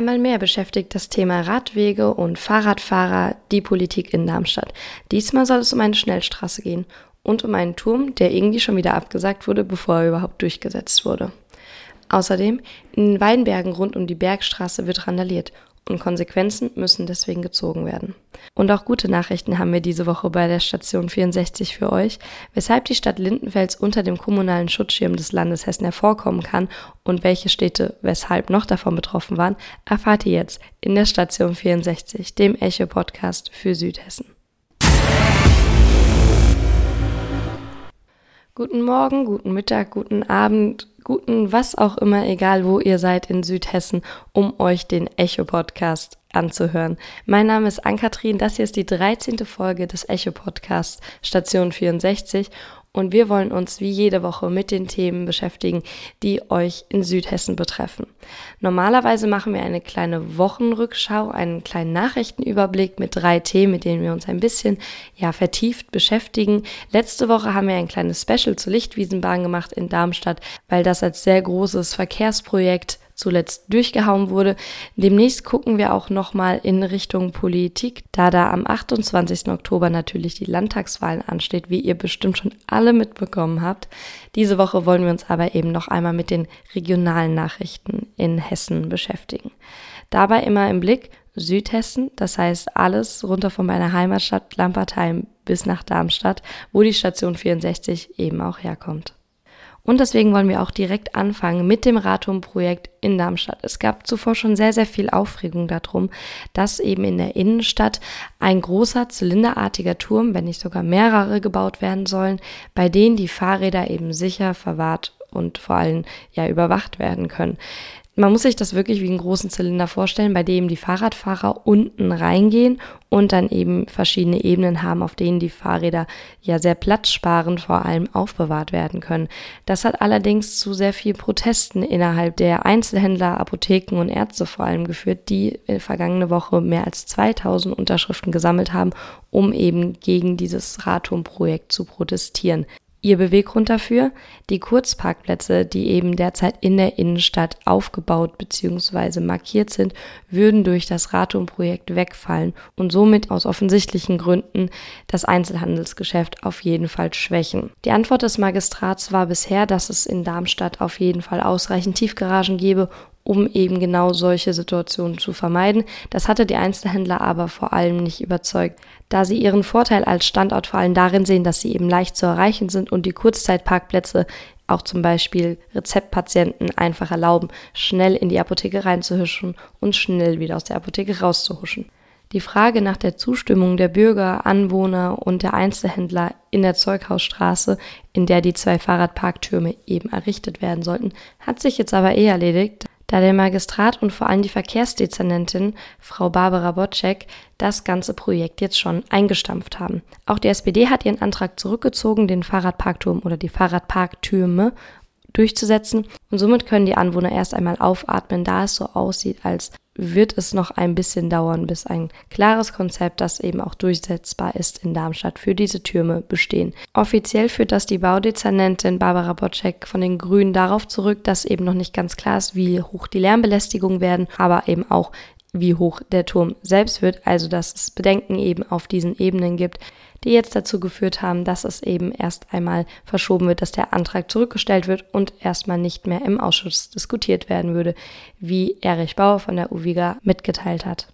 Einmal mehr beschäftigt das Thema Radwege und Fahrradfahrer die Politik in Darmstadt. Diesmal soll es um eine Schnellstraße gehen und um einen Turm, der irgendwie schon wieder abgesagt wurde, bevor er überhaupt durchgesetzt wurde. Außerdem, in den Weinbergen rund um die Bergstraße wird randaliert und Konsequenzen müssen deswegen gezogen werden. Und auch gute Nachrichten haben wir diese Woche bei der Station 64 für euch, weshalb die Stadt Lindenfels unter dem kommunalen Schutzschirm des Landes Hessen hervorkommen kann und welche Städte weshalb noch davon betroffen waren, erfahrt ihr jetzt in der Station 64, dem Echo-Podcast für Südhessen. Guten Morgen, guten Mittag, guten Abend, guten was auch immer, egal wo ihr seid in Südhessen, um euch den Echo-Podcast anzuhören. Mein Name ist Ann-Kathrin, das hier ist die 13. Folge des Echo-Podcasts Station 64 und wir wollen uns wie jede Woche mit den Themen beschäftigen, die euch in Südhessen betreffen. Normalerweise machen wir eine kleine Wochenrückschau, einen kleinen Nachrichtenüberblick mit drei Themen, mit denen wir uns ein bisschen ja vertieft beschäftigen. Letzte Woche haben wir ein kleines Special zur Lichtwiesenbahn gemacht in Darmstadt, weil das als sehr großes Verkehrsprojekt zuletzt durchgehauen wurde. Demnächst gucken wir auch nochmal in Richtung Politik, da da am 28. Oktober natürlich die Landtagswahlen ansteht, wie ihr bestimmt schon alle mitbekommen habt. Diese Woche wollen wir uns aber eben noch einmal mit den regionalen Nachrichten in Hessen beschäftigen. Dabei immer im Blick Südhessen, das heißt alles runter von meiner Heimatstadt Lampertheim bis nach Darmstadt, wo die Station 64 eben auch herkommt. Und deswegen wollen wir auch direkt anfangen mit dem Ratum-Projekt in Darmstadt. Es gab zuvor schon sehr, sehr viel Aufregung darum, dass eben in der Innenstadt ein großer zylinderartiger Turm, wenn nicht sogar mehrere gebaut werden sollen, bei denen die Fahrräder eben sicher verwahrt und vor allem ja überwacht werden können. Man muss sich das wirklich wie einen großen Zylinder vorstellen, bei dem die Fahrradfahrer unten reingehen und dann eben verschiedene Ebenen haben, auf denen die Fahrräder ja sehr platzsparend vor allem aufbewahrt werden können. Das hat allerdings zu sehr viel Protesten innerhalb der Einzelhändler, Apotheken und Ärzte vor allem geführt, die vergangene Woche mehr als 2000 Unterschriften gesammelt haben, um eben gegen dieses Radturmprojekt zu protestieren. Ihr Beweggrund dafür? Die Kurzparkplätze, die eben derzeit in der Innenstadt aufgebaut bzw. markiert sind, würden durch das Ratum-Projekt wegfallen und somit aus offensichtlichen Gründen das Einzelhandelsgeschäft auf jeden Fall schwächen. Die Antwort des Magistrats war bisher, dass es in Darmstadt auf jeden Fall ausreichend Tiefgaragen gebe, um eben genau solche Situationen zu vermeiden. Das hatte die Einzelhändler aber vor allem nicht überzeugt, da sie ihren Vorteil als Standort vor allem darin sehen, dass sie eben leicht zu erreichen sind und die Kurzzeitparkplätze auch zum Beispiel Rezeptpatienten einfach erlauben, schnell in die Apotheke reinzuhuschen und schnell wieder aus der Apotheke rauszuhuschen. Die Frage nach der Zustimmung der Bürger, Anwohner und der Einzelhändler in der Zeughausstraße, in der die zwei Fahrradparktürme eben errichtet werden sollten, hat sich jetzt aber eh erledigt, da der Magistrat und vor allem die Verkehrsdezernentin, Frau Barbara Botschek, das ganze Projekt jetzt schon eingestampft haben. Auch die SPD hat ihren Antrag zurückgezogen, den Fahrradparkturm oder die Fahrradparktürme durchzusetzen und somit können die Anwohner erst einmal aufatmen, da es so aussieht, als wird es noch ein bisschen dauern, bis ein klares Konzept, das eben auch durchsetzbar ist in Darmstadt, für diese Türme bestehen. Offiziell führt das die Baudezernentin Barbara Bocek von den Grünen darauf zurück, dass eben noch nicht ganz klar ist, wie hoch die Lärmbelästigung werden, aber eben auch wie hoch der Turm selbst wird, also dass es Bedenken eben auf diesen Ebenen gibt, die jetzt dazu geführt haben, dass es eben erst einmal verschoben wird, dass der Antrag zurückgestellt wird und erstmal nicht mehr im Ausschuss diskutiert werden würde, wie Erich Bauer von der UWIGA mitgeteilt hat.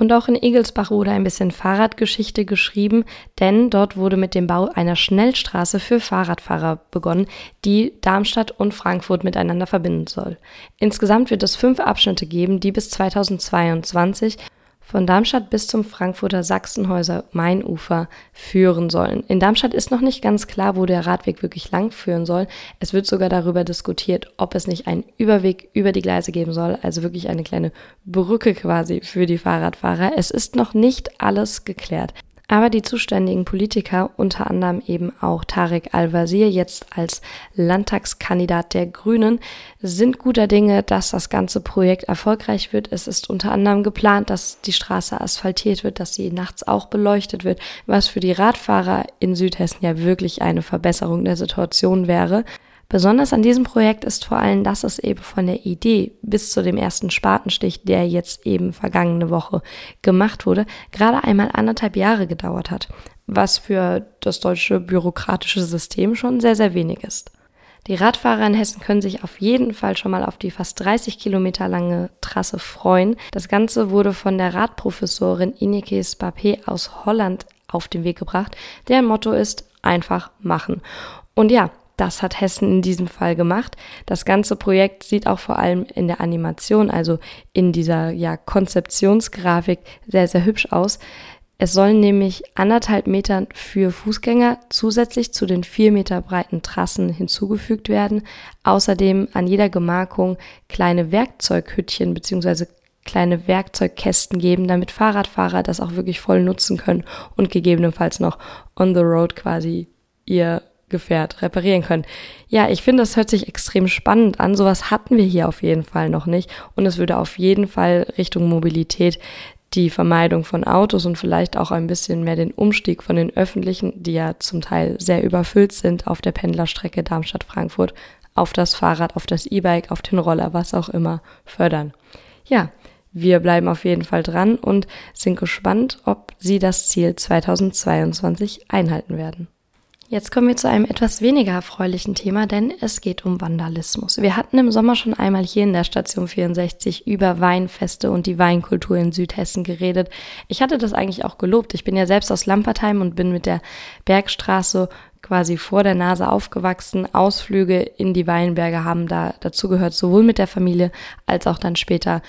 Und auch in Egelsbach wurde ein bisschen Fahrradgeschichte geschrieben, denn dort wurde mit dem Bau einer Schnellstraße für Fahrradfahrer begonnen, die Darmstadt und Frankfurt miteinander verbinden soll. Insgesamt wird es fünf Abschnitte geben, die bis 2022 von Darmstadt bis zum Frankfurter Sachsenhäuser Mainufer führen sollen. In Darmstadt ist noch nicht ganz klar, wo der Radweg wirklich lang führen soll. Es wird sogar darüber diskutiert, ob es nicht einen Überweg über die Gleise geben soll, also wirklich eine kleine Brücke quasi für die Fahrradfahrer. Es ist noch nicht alles geklärt. Aber die zuständigen Politiker, unter anderem eben auch Tarek Al-Wazir, jetzt als Landtagskandidat der Grünen, sind guter Dinge, dass das ganze Projekt erfolgreich wird. Es ist unter anderem geplant, dass die Straße asphaltiert wird, dass sie nachts auch beleuchtet wird, was für die Radfahrer in Südhessen ja wirklich eine Verbesserung der Situation wäre. Besonders an diesem Projekt ist vor allem, dass es eben von der Idee bis zu dem ersten Spatenstich, der jetzt eben vergangene Woche gemacht wurde, gerade einmal anderthalb Jahre gedauert hat, was für das deutsche bürokratische System schon sehr, sehr wenig ist. Die Radfahrer in Hessen können sich auf jeden Fall schon mal auf die fast 30 Kilometer lange Trasse freuen. Das Ganze wurde von der Radprofessorin Ineke Spapé aus Holland auf den Weg gebracht. Deren Motto ist einfach machen. Und ja, das hat Hessen in diesem Fall gemacht. Das ganze Projekt sieht auch vor allem in der Animation, also in dieser ja, Konzeptionsgrafik sehr, sehr hübsch aus. Es sollen nämlich anderthalb Meter für Fußgänger zusätzlich zu den vier Meter breiten Trassen hinzugefügt werden. Außerdem an jeder Gemarkung kleine Werkzeughüttchen bzw. kleine Werkzeugkästen geben, damit Fahrradfahrer das auch wirklich voll nutzen können und gegebenenfalls noch on the road quasi ihr Gefährt reparieren können. Ja, ich finde, das hört sich extrem spannend an. Sowas hatten wir hier auf jeden Fall noch nicht. Und es würde auf jeden Fall Richtung Mobilität die Vermeidung von Autos und vielleicht auch ein bisschen mehr den Umstieg von den öffentlichen, die ja zum Teil sehr überfüllt sind auf der Pendlerstrecke Darmstadt-Frankfurt, auf das Fahrrad, auf das E-Bike, auf den Roller, was auch immer, fördern. Ja, wir bleiben auf jeden Fall dran und sind gespannt, ob Sie das Ziel 2022 einhalten werden. Jetzt kommen wir zu einem etwas weniger erfreulichen Thema, denn es geht um Vandalismus. Wir hatten im Sommer schon einmal hier in der Station 64 über Weinfeste und die Weinkultur in Südhessen geredet. Ich hatte das eigentlich auch gelobt. Ich bin ja selbst aus Lampertheim und bin mit der Bergstraße quasi vor der Nase aufgewachsen. Ausflüge in die Weinberge haben da dazugehört, sowohl mit der Familie als auch dann später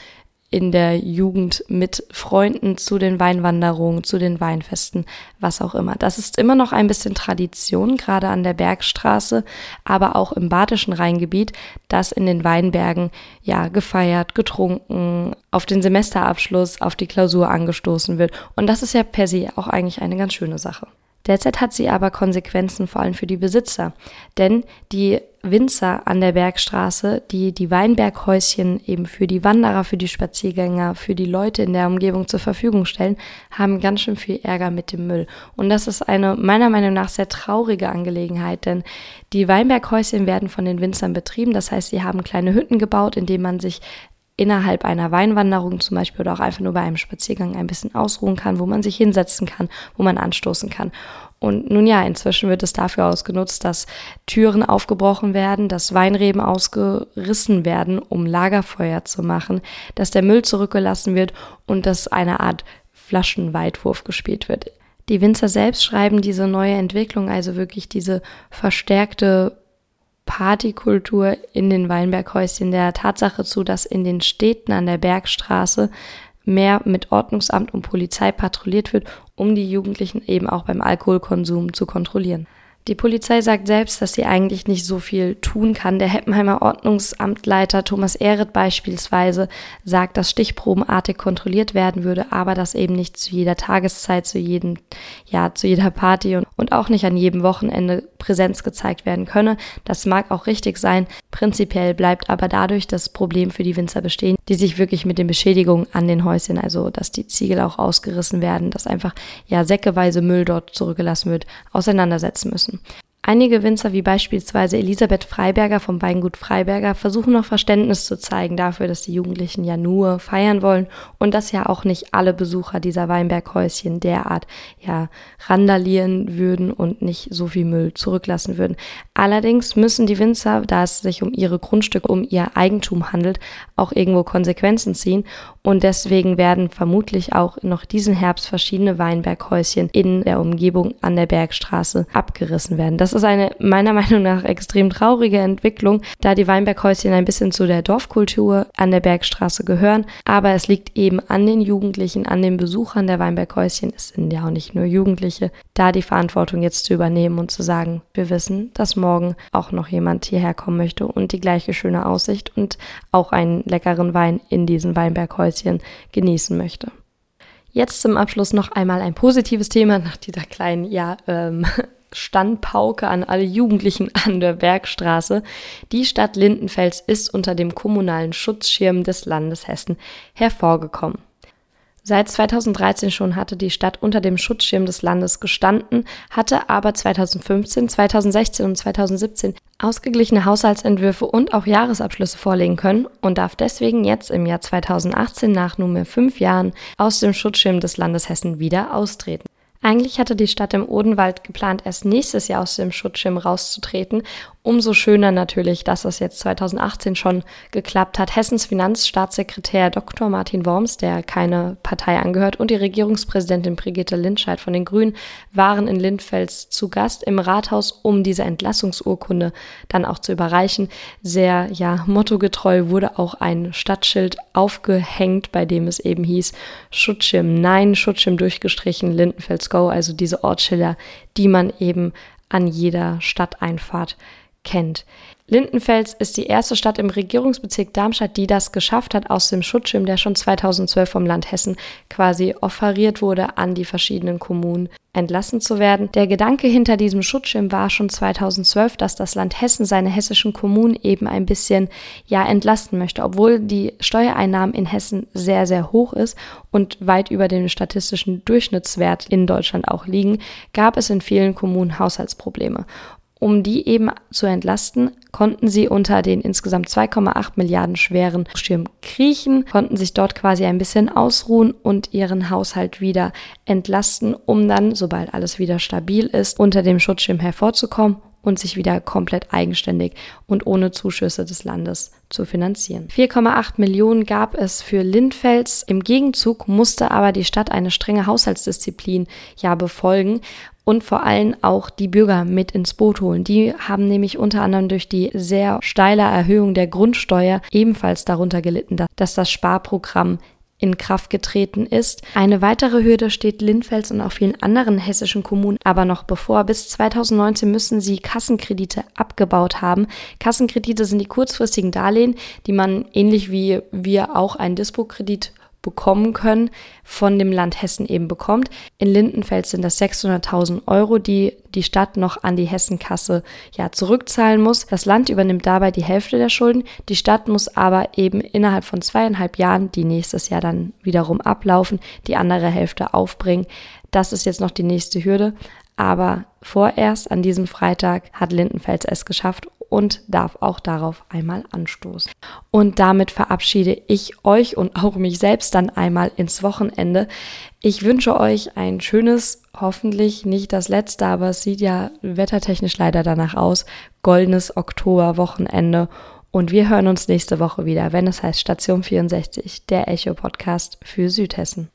in der Jugend mit Freunden zu den Weinwanderungen, zu den Weinfesten, was auch immer. Das ist immer noch ein bisschen Tradition, gerade an der Bergstraße, aber auch im badischen Rheingebiet, dass in den Weinbergen ja gefeiert, getrunken, auf den Semesterabschluss, auf die Klausur angestoßen wird. Und das ist ja per se auch eigentlich eine ganz schöne Sache. Derzeit hat sie aber Konsequenzen vor allem für die Besitzer, denn die Winzer an der Bergstraße, die die Weinberghäuschen eben für die Wanderer, für die Spaziergänger, für die Leute in der Umgebung zur Verfügung stellen, haben ganz schön viel Ärger mit dem Müll. Und das ist eine meiner Meinung nach sehr traurige Angelegenheit, denn die Weinberghäuschen werden von den Winzern betrieben. Das heißt, sie haben kleine Hütten gebaut, in denen man sich innerhalb einer Weinwanderung zum Beispiel oder auch einfach nur bei einem Spaziergang ein bisschen ausruhen kann, wo man sich hinsetzen kann, wo man anstoßen kann. Und nun ja, inzwischen wird es dafür ausgenutzt, dass Türen aufgebrochen werden, dass Weinreben ausgerissen werden, um Lagerfeuer zu machen, dass der Müll zurückgelassen wird und dass eine Art Flaschenweitwurf gespielt wird. Die Winzer selbst schreiben diese neue Entwicklung, also wirklich diese verstärkte Partykultur in den Weinberghäuschen der Tatsache zu, dass in den Städten an der Bergstraße mehr mit Ordnungsamt und Polizei patrouilliert wird, um die Jugendlichen eben auch beim Alkoholkonsum zu kontrollieren. Die Polizei sagt selbst, dass sie eigentlich nicht so viel tun kann. Der Heppenheimer Ordnungsamtleiter Thomas Ehret beispielsweise sagt, dass stichprobenartig kontrolliert werden würde, aber dass eben nicht zu jeder Tageszeit, zu jedem, ja, zu jeder Party und, und auch nicht an jedem Wochenende Präsenz gezeigt werden könne. Das mag auch richtig sein. Prinzipiell bleibt aber dadurch das Problem für die Winzer bestehen, die sich wirklich mit den Beschädigungen an den Häuschen, also dass die Ziegel auch ausgerissen werden, dass einfach ja säckeweise Müll dort zurückgelassen wird, auseinandersetzen müssen müssen. Einige Winzer, wie beispielsweise Elisabeth Freiberger vom Weingut Freiberger, versuchen noch Verständnis zu zeigen dafür, dass die Jugendlichen ja nur feiern wollen und dass ja auch nicht alle Besucher dieser Weinberghäuschen derart ja randalieren würden und nicht so viel Müll zurücklassen würden. Allerdings müssen die Winzer, da es sich um ihre Grundstücke, um ihr Eigentum handelt, auch irgendwo Konsequenzen ziehen und deswegen werden vermutlich auch noch diesen Herbst verschiedene Weinberghäuschen in der Umgebung an der Bergstraße abgerissen werden. Das ist eine meiner Meinung nach extrem traurige Entwicklung, da die Weinberghäuschen ein bisschen zu der Dorfkultur an der Bergstraße gehören. Aber es liegt eben an den Jugendlichen, an den Besuchern der Weinberghäuschen, es sind ja auch nicht nur Jugendliche, da die Verantwortung jetzt zu übernehmen und zu sagen, wir wissen, dass morgen auch noch jemand hierher kommen möchte und die gleiche schöne Aussicht und auch einen leckeren Wein in diesen Weinberghäusern Häuschen genießen möchte. Jetzt zum Abschluss noch einmal ein positives Thema nach dieser kleinen, ja, ähm, Standpauke an alle Jugendlichen an der Bergstraße. Die Stadt Lindenfels ist unter dem kommunalen Schutzschirm des Landes Hessen hervorgekommen. Seit 2013 schon hatte die Stadt unter dem Schutzschirm des Landes gestanden, hatte aber 2015, 2016 und 2017 ausgeglichene Haushaltsentwürfe und auch Jahresabschlüsse vorlegen können und darf deswegen jetzt im Jahr 2018 nach nunmehr fünf Jahren aus dem Schutzschirm des Landes Hessen wieder austreten. Eigentlich hatte die Stadt im Odenwald geplant, erst nächstes Jahr aus dem Schutzschirm rauszutreten. Umso schöner natürlich, dass das jetzt 2018 schon geklappt hat. Hessens Finanzstaatssekretär Dr. Martin Worms, der keine Partei angehört, und die Regierungspräsidentin Brigitte Lindscheid von den Grünen waren in Lindfels zu Gast im Rathaus, um diese Entlassungsurkunde dann auch zu überreichen. Sehr, ja, mottogetreu wurde auch ein Stadtschild aufgehängt, bei dem es eben hieß Schutzschirm nein, Schutzschirm durchgestrichen, Lindenfels go, also diese Ortsschilder, die man eben an jeder Stadteinfahrt kennt. Lindenfels ist die erste Stadt im Regierungsbezirk Darmstadt, die das geschafft hat, aus dem Schutzschirm, der schon 2012 vom Land Hessen quasi offeriert wurde, an die verschiedenen Kommunen entlassen zu werden. Der Gedanke hinter diesem Schutzschirm war schon 2012, dass das Land Hessen seine hessischen Kommunen eben ein bisschen ja entlasten möchte, obwohl die Steuereinnahmen in Hessen sehr sehr hoch ist und weit über dem statistischen Durchschnittswert in Deutschland auch liegen, gab es in vielen Kommunen Haushaltsprobleme. Um die eben zu entlasten, konnten sie unter den insgesamt 2,8 Milliarden schweren Schirm kriechen, konnten sich dort quasi ein bisschen ausruhen und ihren Haushalt wieder entlasten, um dann, sobald alles wieder stabil ist, unter dem Schutzschirm hervorzukommen und sich wieder komplett eigenständig und ohne Zuschüsse des Landes zu finanzieren. 4,8 Millionen gab es für Lindfels. Im Gegenzug musste aber die Stadt eine strenge Haushaltsdisziplin ja befolgen und vor allem auch die Bürger mit ins Boot holen. Die haben nämlich unter anderem durch die sehr steile Erhöhung der Grundsteuer ebenfalls darunter gelitten, dass das Sparprogramm in Kraft getreten ist. Eine weitere Hürde steht Lindfels und auch vielen anderen hessischen Kommunen aber noch bevor. Bis 2019 müssen sie Kassenkredite abgebaut haben. Kassenkredite sind die kurzfristigen Darlehen, die man ähnlich wie wir auch einen Dispo-Kredit bekommen können, von dem Land Hessen eben bekommt. In Lindenfels sind das 600.000 Euro, die die Stadt noch an die Hessenkasse ja zurückzahlen muss. Das Land übernimmt dabei die Hälfte der Schulden. Die Stadt muss aber eben innerhalb von zweieinhalb Jahren, die nächstes Jahr dann wiederum ablaufen, die andere Hälfte aufbringen. Das ist jetzt noch die nächste Hürde. Aber vorerst an diesem Freitag hat Lindenfels es geschafft und darf auch darauf einmal anstoßen. Und damit verabschiede ich euch und auch mich selbst dann einmal ins Wochenende. Ich wünsche euch ein schönes, hoffentlich nicht das letzte, aber es sieht ja wettertechnisch leider danach aus, goldenes Oktoberwochenende. Und wir hören uns nächste Woche wieder, wenn es heißt Station 64, der Echo-Podcast für Südhessen.